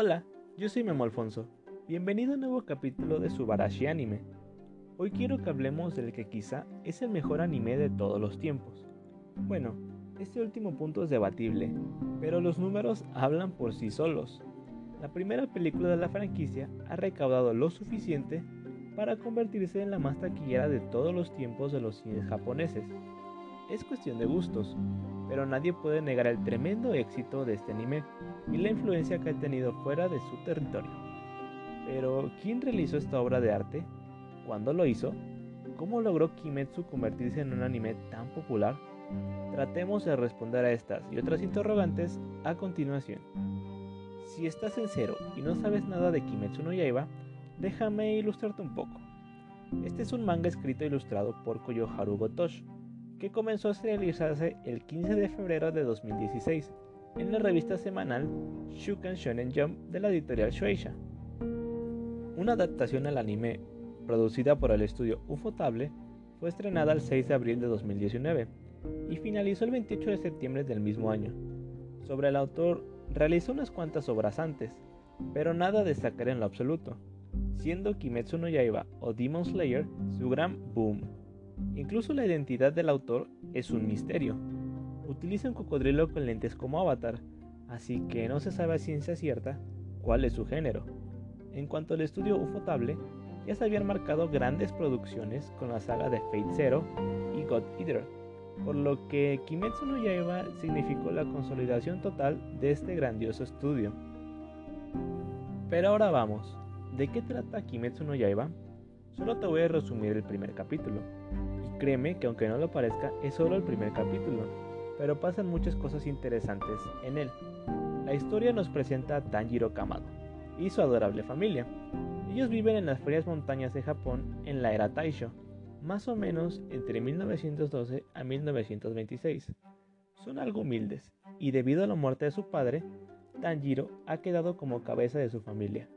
Hola, yo soy Memo Alfonso. Bienvenido a un nuevo capítulo de Subarashi Anime. Hoy quiero que hablemos del que quizá es el mejor anime de todos los tiempos. Bueno, este último punto es debatible, pero los números hablan por sí solos. La primera película de la franquicia ha recaudado lo suficiente para convertirse en la más taquillera de todos los tiempos de los cines japoneses. Es cuestión de gustos, pero nadie puede negar el tremendo éxito de este anime y la influencia que ha tenido fuera de su territorio. Pero, ¿quién realizó esta obra de arte? ¿Cuándo lo hizo? ¿Cómo logró Kimetsu convertirse en un anime tan popular? Tratemos de responder a estas y otras interrogantes a continuación. Si estás en cero y no sabes nada de Kimetsu no Yaiba, déjame ilustrarte un poco. Este es un manga escrito e ilustrado por Koyoharu Gotosh, que comenzó a serializarse el 15 de febrero de 2016 en la revista semanal Shukan Shonen Jump de la editorial Shueisha. Una adaptación al anime producida por el estudio Ufotable fue estrenada el 6 de abril de 2019 y finalizó el 28 de septiembre del mismo año. Sobre el autor realizó unas cuantas obras antes, pero nada destacar en lo absoluto, siendo Kimetsu no Yaiba o Demon Slayer su gran boom. Incluso la identidad del autor es un misterio. Utiliza un cocodrilo con lentes como avatar, así que no se sabe a ciencia cierta cuál es su género. En cuanto al estudio Ufotable, ya se habían marcado grandes producciones con la saga de Fate Zero y God Eater, por lo que Kimetsu no Yaiba significó la consolidación total de este grandioso estudio. Pero ahora vamos, ¿de qué trata Kimetsu no Yaiba? Solo te voy a resumir el primer capítulo. Y créeme que aunque no lo parezca, es solo el primer capítulo, pero pasan muchas cosas interesantes en él. La historia nos presenta a Tanjiro Kamado y su adorable familia. Ellos viven en las frías montañas de Japón en la era Taisho, más o menos entre 1912 a 1926. Son algo humildes, y debido a la muerte de su padre, Tanjiro ha quedado como cabeza de su familia,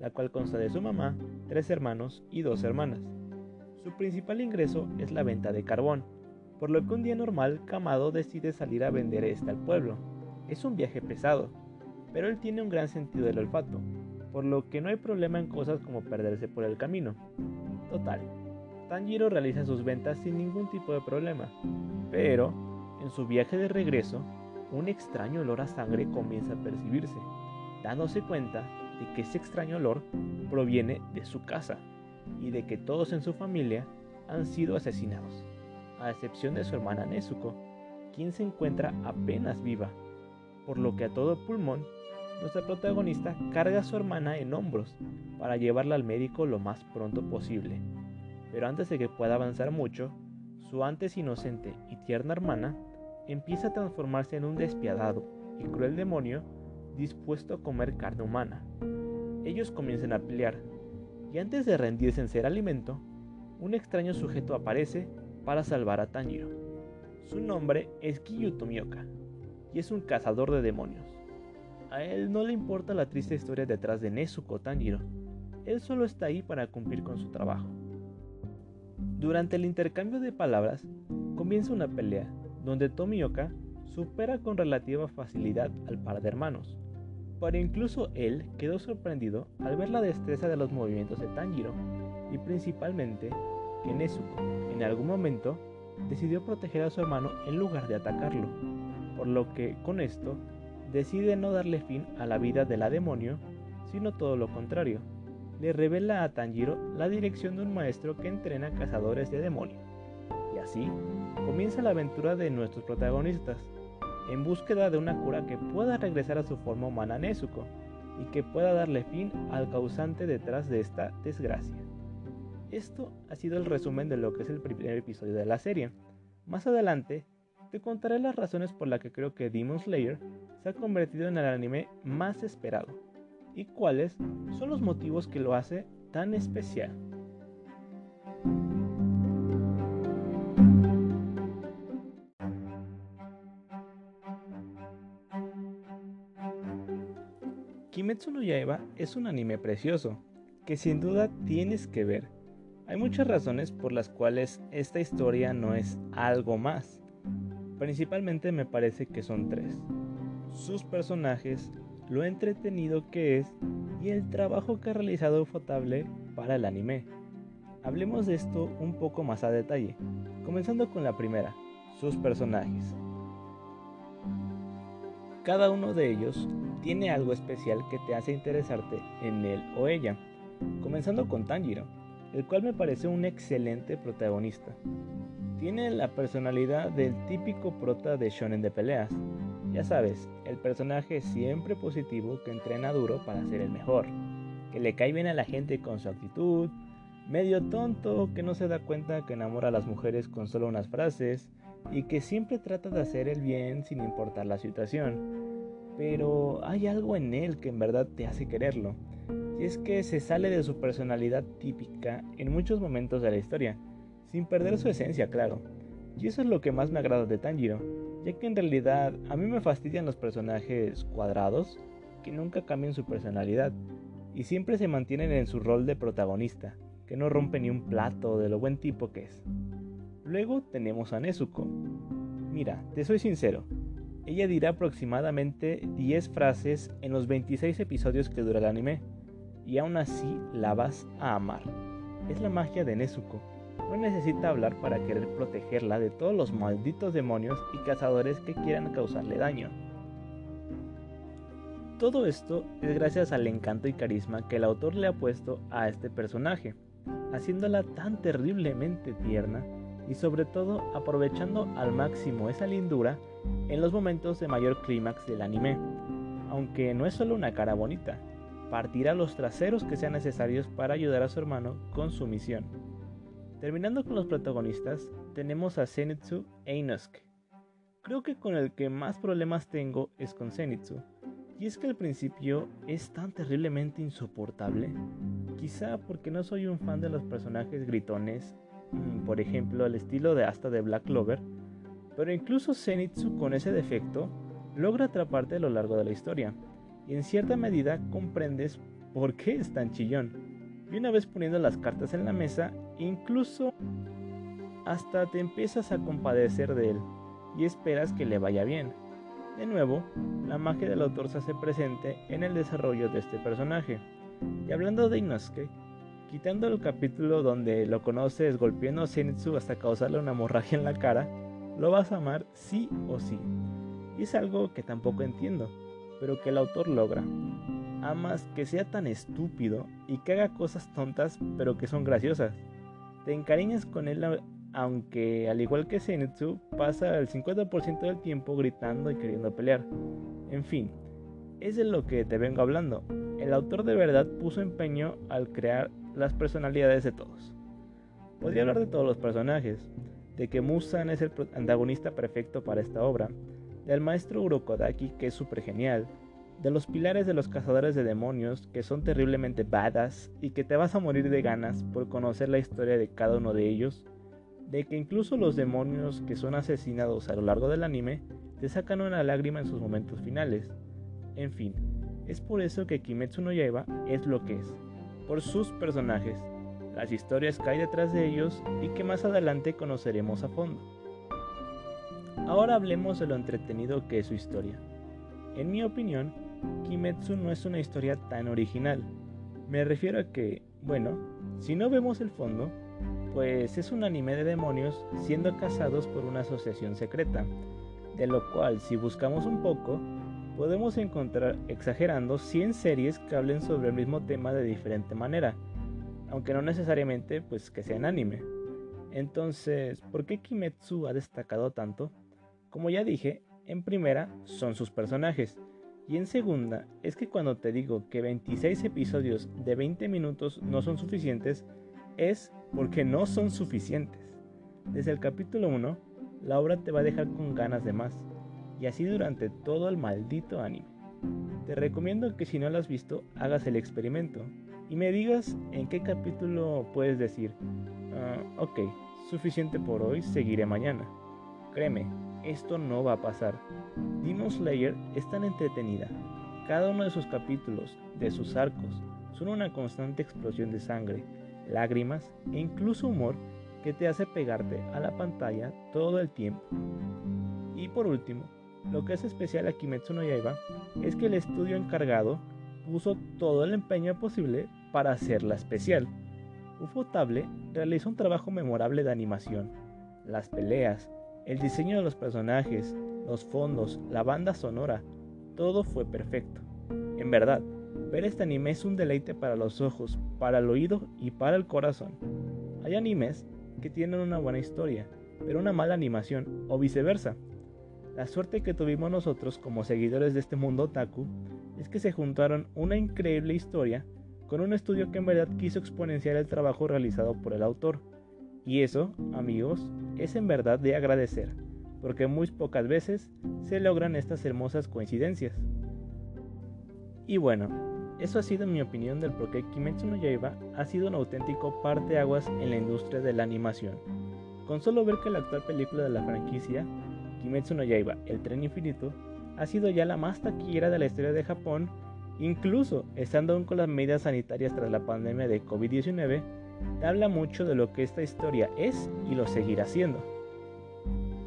la cual consta de su mamá, tres hermanos y dos hermanas. Su principal ingreso es la venta de carbón, por lo que un día normal Kamado decide salir a vender este al pueblo. Es un viaje pesado, pero él tiene un gran sentido del olfato, por lo que no hay problema en cosas como perderse por el camino. Total, Tanjiro realiza sus ventas sin ningún tipo de problema, pero en su viaje de regreso, un extraño olor a sangre comienza a percibirse, dándose cuenta de que ese extraño olor proviene de su casa y de que todos en su familia han sido asesinados, a excepción de su hermana Nezuko, quien se encuentra apenas viva, por lo que a todo pulmón, nuestra protagonista carga a su hermana en hombros para llevarla al médico lo más pronto posible. Pero antes de que pueda avanzar mucho, su antes inocente y tierna hermana empieza a transformarse en un despiadado y cruel demonio dispuesto a comer carne humana. Ellos comienzan a pelear, y antes de rendirse en ser alimento, un extraño sujeto aparece para salvar a Tanjiro. Su nombre es Kiyu Tomioka, y es un cazador de demonios. A él no le importa la triste historia detrás de Nezuko Tanjiro, él solo está ahí para cumplir con su trabajo. Durante el intercambio de palabras, comienza una pelea donde Tomioka supera con relativa facilidad al par de hermanos. Pero incluso él quedó sorprendido al ver la destreza de los movimientos de Tanjiro y principalmente que Nezuko en algún momento decidió proteger a su hermano en lugar de atacarlo, por lo que con esto decide no darle fin a la vida de la demonio, sino todo lo contrario. Le revela a Tanjiro la dirección de un maestro que entrena cazadores de demonios. Y así comienza la aventura de nuestros protagonistas, en búsqueda de una cura que pueda regresar a su forma humana Nezuko y que pueda darle fin al causante detrás de esta desgracia. Esto ha sido el resumen de lo que es el primer episodio de la serie. Más adelante te contaré las razones por las que creo que Demon Slayer se ha convertido en el anime más esperado y cuáles son los motivos que lo hace tan especial. Kimetsu no es un anime precioso que sin duda tienes que ver. Hay muchas razones por las cuales esta historia no es algo más. Principalmente me parece que son tres. Sus personajes, lo entretenido que es y el trabajo que ha realizado Fotable para el anime. Hablemos de esto un poco más a detalle, comenzando con la primera, sus personajes. Cada uno de ellos tiene algo especial que te hace interesarte en él o ella, comenzando con Tanjiro, el cual me parece un excelente protagonista. Tiene la personalidad del típico prota de shonen de peleas. Ya sabes, el personaje siempre positivo que entrena duro para ser el mejor, que le cae bien a la gente con su actitud, medio tonto que no se da cuenta que enamora a las mujeres con solo unas frases y que siempre trata de hacer el bien sin importar la situación. Pero hay algo en él que en verdad te hace quererlo, y es que se sale de su personalidad típica en muchos momentos de la historia, sin perder su esencia, claro. Y eso es lo que más me agrada de Tanjiro, ya que en realidad a mí me fastidian los personajes cuadrados que nunca cambian su personalidad y siempre se mantienen en su rol de protagonista, que no rompe ni un plato de lo buen tipo que es. Luego tenemos a Nezuko. Mira, te soy sincero, ella dirá aproximadamente 10 frases en los 26 episodios que dura el anime, y aún así la vas a amar. Es la magia de Nezuko. No necesita hablar para querer protegerla de todos los malditos demonios y cazadores que quieran causarle daño. Todo esto es gracias al encanto y carisma que el autor le ha puesto a este personaje, haciéndola tan terriblemente tierna y sobre todo aprovechando al máximo esa lindura en los momentos de mayor clímax del anime. Aunque no es solo una cara bonita, partirá los traseros que sean necesarios para ayudar a su hermano con su misión. Terminando con los protagonistas, tenemos a Zenitsu e Inosuke. Creo que con el que más problemas tengo es con Zenitsu, y es que al principio es tan terriblemente insoportable, quizá porque no soy un fan de los personajes gritones Mm, por ejemplo, el estilo de Asta de Black Clover, pero incluso Zenitsu con ese defecto logra atraparte a lo largo de la historia, y en cierta medida comprendes por qué es tan chillón. Y una vez poniendo las cartas en la mesa, incluso hasta te empiezas a compadecer de él y esperas que le vaya bien. De nuevo, la magia del autor se hace presente en el desarrollo de este personaje. Y hablando de Inosuke, Quitando el capítulo donde lo conoces golpeando a Zenitsu hasta causarle una hemorragia en la cara, lo vas a amar sí o sí. Y es algo que tampoco entiendo, pero que el autor logra. Amas que sea tan estúpido y que haga cosas tontas pero que son graciosas. Te encariñas con él aunque al igual que Zenitsu pasa el 50% del tiempo gritando y queriendo pelear. En fin, es de lo que te vengo hablando. El autor de verdad puso empeño al crear las personalidades de todos. Podría hablar de todos los personajes, de que Musan es el antagonista perfecto para esta obra, del maestro Urokodaki que es súper genial, de los pilares de los cazadores de demonios que son terriblemente badass y que te vas a morir de ganas por conocer la historia de cada uno de ellos, de que incluso los demonios que son asesinados a lo largo del anime te sacan una lágrima en sus momentos finales. En fin, es por eso que Kimetsu no Yaiba es lo que es, por sus personajes, las historias que hay detrás de ellos y que más adelante conoceremos a fondo. Ahora hablemos de lo entretenido que es su historia. En mi opinión, Kimetsu no es una historia tan original. Me refiero a que, bueno, si no vemos el fondo, pues es un anime de demonios siendo cazados por una asociación secreta, de lo cual si buscamos un poco, podemos encontrar, exagerando, 100 series que hablen sobre el mismo tema de diferente manera, aunque no necesariamente pues que sean anime. Entonces, ¿por qué Kimetsu ha destacado tanto? Como ya dije, en primera son sus personajes, y en segunda es que cuando te digo que 26 episodios de 20 minutos no son suficientes, es porque no son suficientes. Desde el capítulo 1, la obra te va a dejar con ganas de más y así durante todo el maldito anime. Te recomiendo que si no lo has visto, hagas el experimento y me digas en qué capítulo puedes decir, ah, ok, suficiente por hoy, seguiré mañana. Créeme, esto no va a pasar. Demon Slayer es tan entretenida. Cada uno de sus capítulos, de sus arcos, son una constante explosión de sangre, lágrimas e incluso humor que te hace pegarte a la pantalla todo el tiempo. Y por último, lo que es especial a Kimetsu no Yaiba es que el estudio encargado puso todo el empeño posible para hacerla especial. Ufotable realizó un trabajo memorable de animación. Las peleas, el diseño de los personajes, los fondos, la banda sonora, todo fue perfecto. En verdad, ver este anime es un deleite para los ojos, para el oído y para el corazón. Hay animes que tienen una buena historia, pero una mala animación, o viceversa. La suerte que tuvimos nosotros como seguidores de este mundo otaku es que se juntaron una increíble historia con un estudio que en verdad quiso exponenciar el trabajo realizado por el autor. Y eso, amigos, es en verdad de agradecer, porque muy pocas veces se logran estas hermosas coincidencias. Y bueno, eso ha sido mi opinión del por qué Kimetsu no Yaiba ha sido un auténtico parteaguas en la industria de la animación. Con solo ver que la actual película de la franquicia, Kimetsu no Yaiba, El Tren Infinito, ha sido ya la más taquillera de la historia de Japón, incluso estando aún con las medidas sanitarias tras la pandemia de COVID-19, te habla mucho de lo que esta historia es y lo seguirá siendo.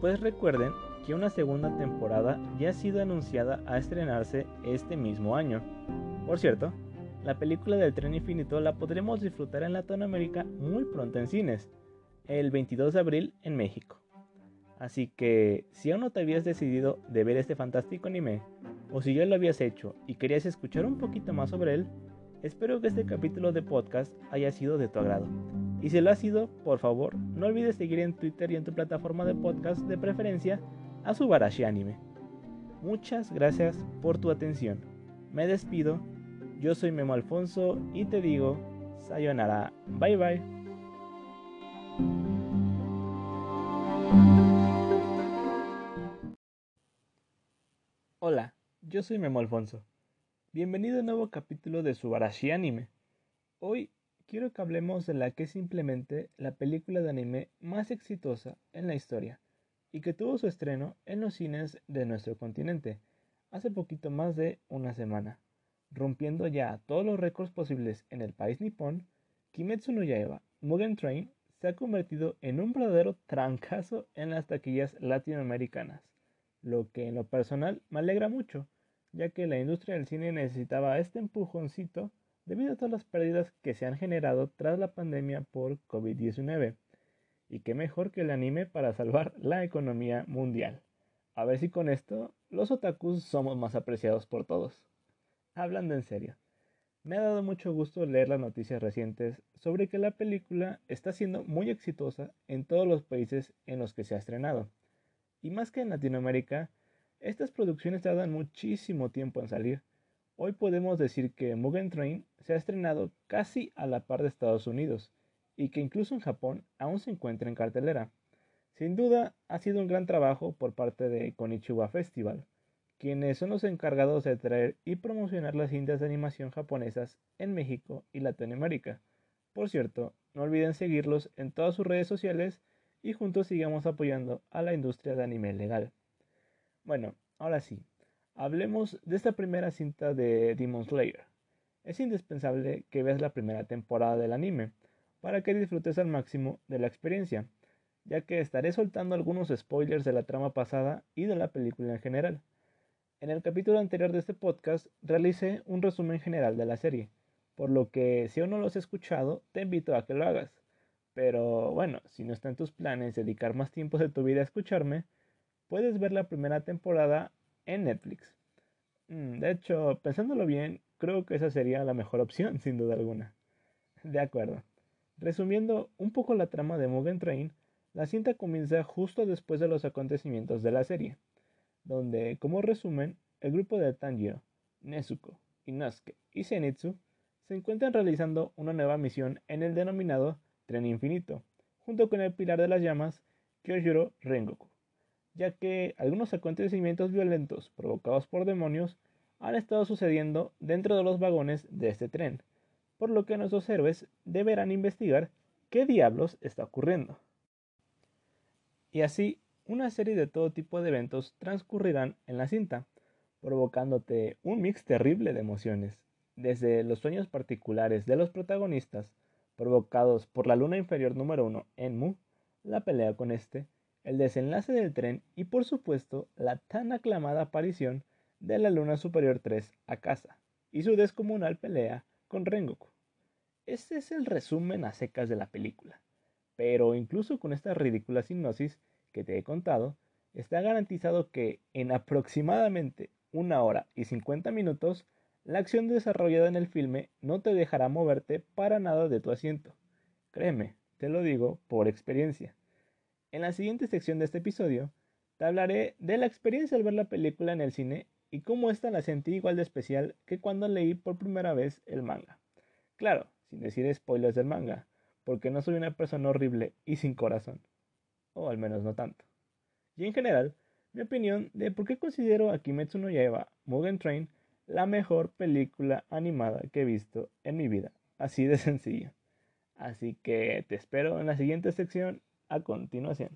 Pues recuerden que una segunda temporada ya ha sido anunciada a estrenarse este mismo año. Por cierto, la película del tren infinito la podremos disfrutar en Latinoamérica muy pronto en cines, el 22 de abril en México. Así que si aún no te habías decidido de ver este fantástico anime, o si ya lo habías hecho y querías escuchar un poquito más sobre él, espero que este capítulo de podcast haya sido de tu agrado. Y si lo ha sido, por favor, no olvides seguir en Twitter y en tu plataforma de podcast de preferencia a Subarashi Anime. Muchas gracias por tu atención. Me despido. Yo soy Memo Alfonso y te digo, sayonara. Bye bye. Hola, yo soy Memo Alfonso. Bienvenido a un nuevo capítulo de Subarashi Anime. Hoy quiero que hablemos de la que es simplemente la película de anime más exitosa en la historia y que tuvo su estreno en los cines de nuestro continente hace poquito más de una semana, rompiendo ya todos los récords posibles en el país nipón, Kimetsu no Yaiba Mugen Train se ha convertido en un verdadero trancazo en las taquillas latinoamericanas, lo que en lo personal me alegra mucho, ya que la industria del cine necesitaba este empujoncito debido a todas las pérdidas que se han generado tras la pandemia por COVID-19. Y qué mejor que el anime para salvar la economía mundial. A ver si con esto los otakus somos más apreciados por todos. Hablando en serio, me ha dado mucho gusto leer las noticias recientes sobre que la película está siendo muy exitosa en todos los países en los que se ha estrenado. Y más que en Latinoamérica, estas producciones tardan muchísimo tiempo en salir. Hoy podemos decir que Mugen Train se ha estrenado casi a la par de Estados Unidos, y que incluso en Japón aún se encuentra en cartelera. Sin duda, ha sido un gran trabajo por parte de Konichiwa Festival, quienes son los encargados de traer y promocionar las cintas de animación japonesas en México y Latinoamérica. Por cierto, no olviden seguirlos en todas sus redes sociales y juntos sigamos apoyando a la industria de anime legal. Bueno, ahora sí, hablemos de esta primera cinta de Demon Slayer. Es indispensable que veas la primera temporada del anime, para que disfrutes al máximo de la experiencia, ya que estaré soltando algunos spoilers de la trama pasada y de la película en general. En el capítulo anterior de este podcast realicé un resumen general de la serie, por lo que si aún no lo has escuchado, te invito a que lo hagas. Pero bueno, si no está en tus planes dedicar más tiempo de tu vida a escucharme, puedes ver la primera temporada en Netflix. Mm, de hecho, pensándolo bien, creo que esa sería la mejor opción, sin duda alguna. De acuerdo. Resumiendo un poco la trama de Mugen Train, la cinta comienza justo después de los acontecimientos de la serie, donde, como resumen, el grupo de Tanjiro, Nezuko, Inosuke y Zenitsu se encuentran realizando una nueva misión en el denominado Tren Infinito, junto con el Pilar de las Llamas, Kyojuro Rengoku, ya que algunos acontecimientos violentos provocados por demonios han estado sucediendo dentro de los vagones de este tren, por lo que nuestros héroes deberán investigar qué diablos está ocurriendo. Y así, una serie de todo tipo de eventos transcurrirán en la cinta, provocándote un mix terrible de emociones, desde los sueños particulares de los protagonistas, provocados por la luna inferior número uno en Mu, la pelea con este, el desenlace del tren y por supuesto la tan aclamada aparición de la Luna Superior 3 a casa y su descomunal pelea con Rengoku. Este es el resumen a secas de la película, pero incluso con esta ridícula sinopsis que te he contado, está garantizado que en aproximadamente una hora y 50 minutos, la acción desarrollada en el filme no te dejará moverte para nada de tu asiento. Créeme, te lo digo por experiencia. En la siguiente sección de este episodio, te hablaré de la experiencia al ver la película en el cine y cómo esta la sentí igual de especial que cuando leí por primera vez el manga. Claro, sin decir spoilers del manga, porque no soy una persona horrible y sin corazón. O al menos no tanto. Y en general, mi opinión de por qué considero a Kimetsu no Yaiba Mugen Train la mejor película animada que he visto en mi vida. Así de sencillo. Así que te espero en la siguiente sección a continuación.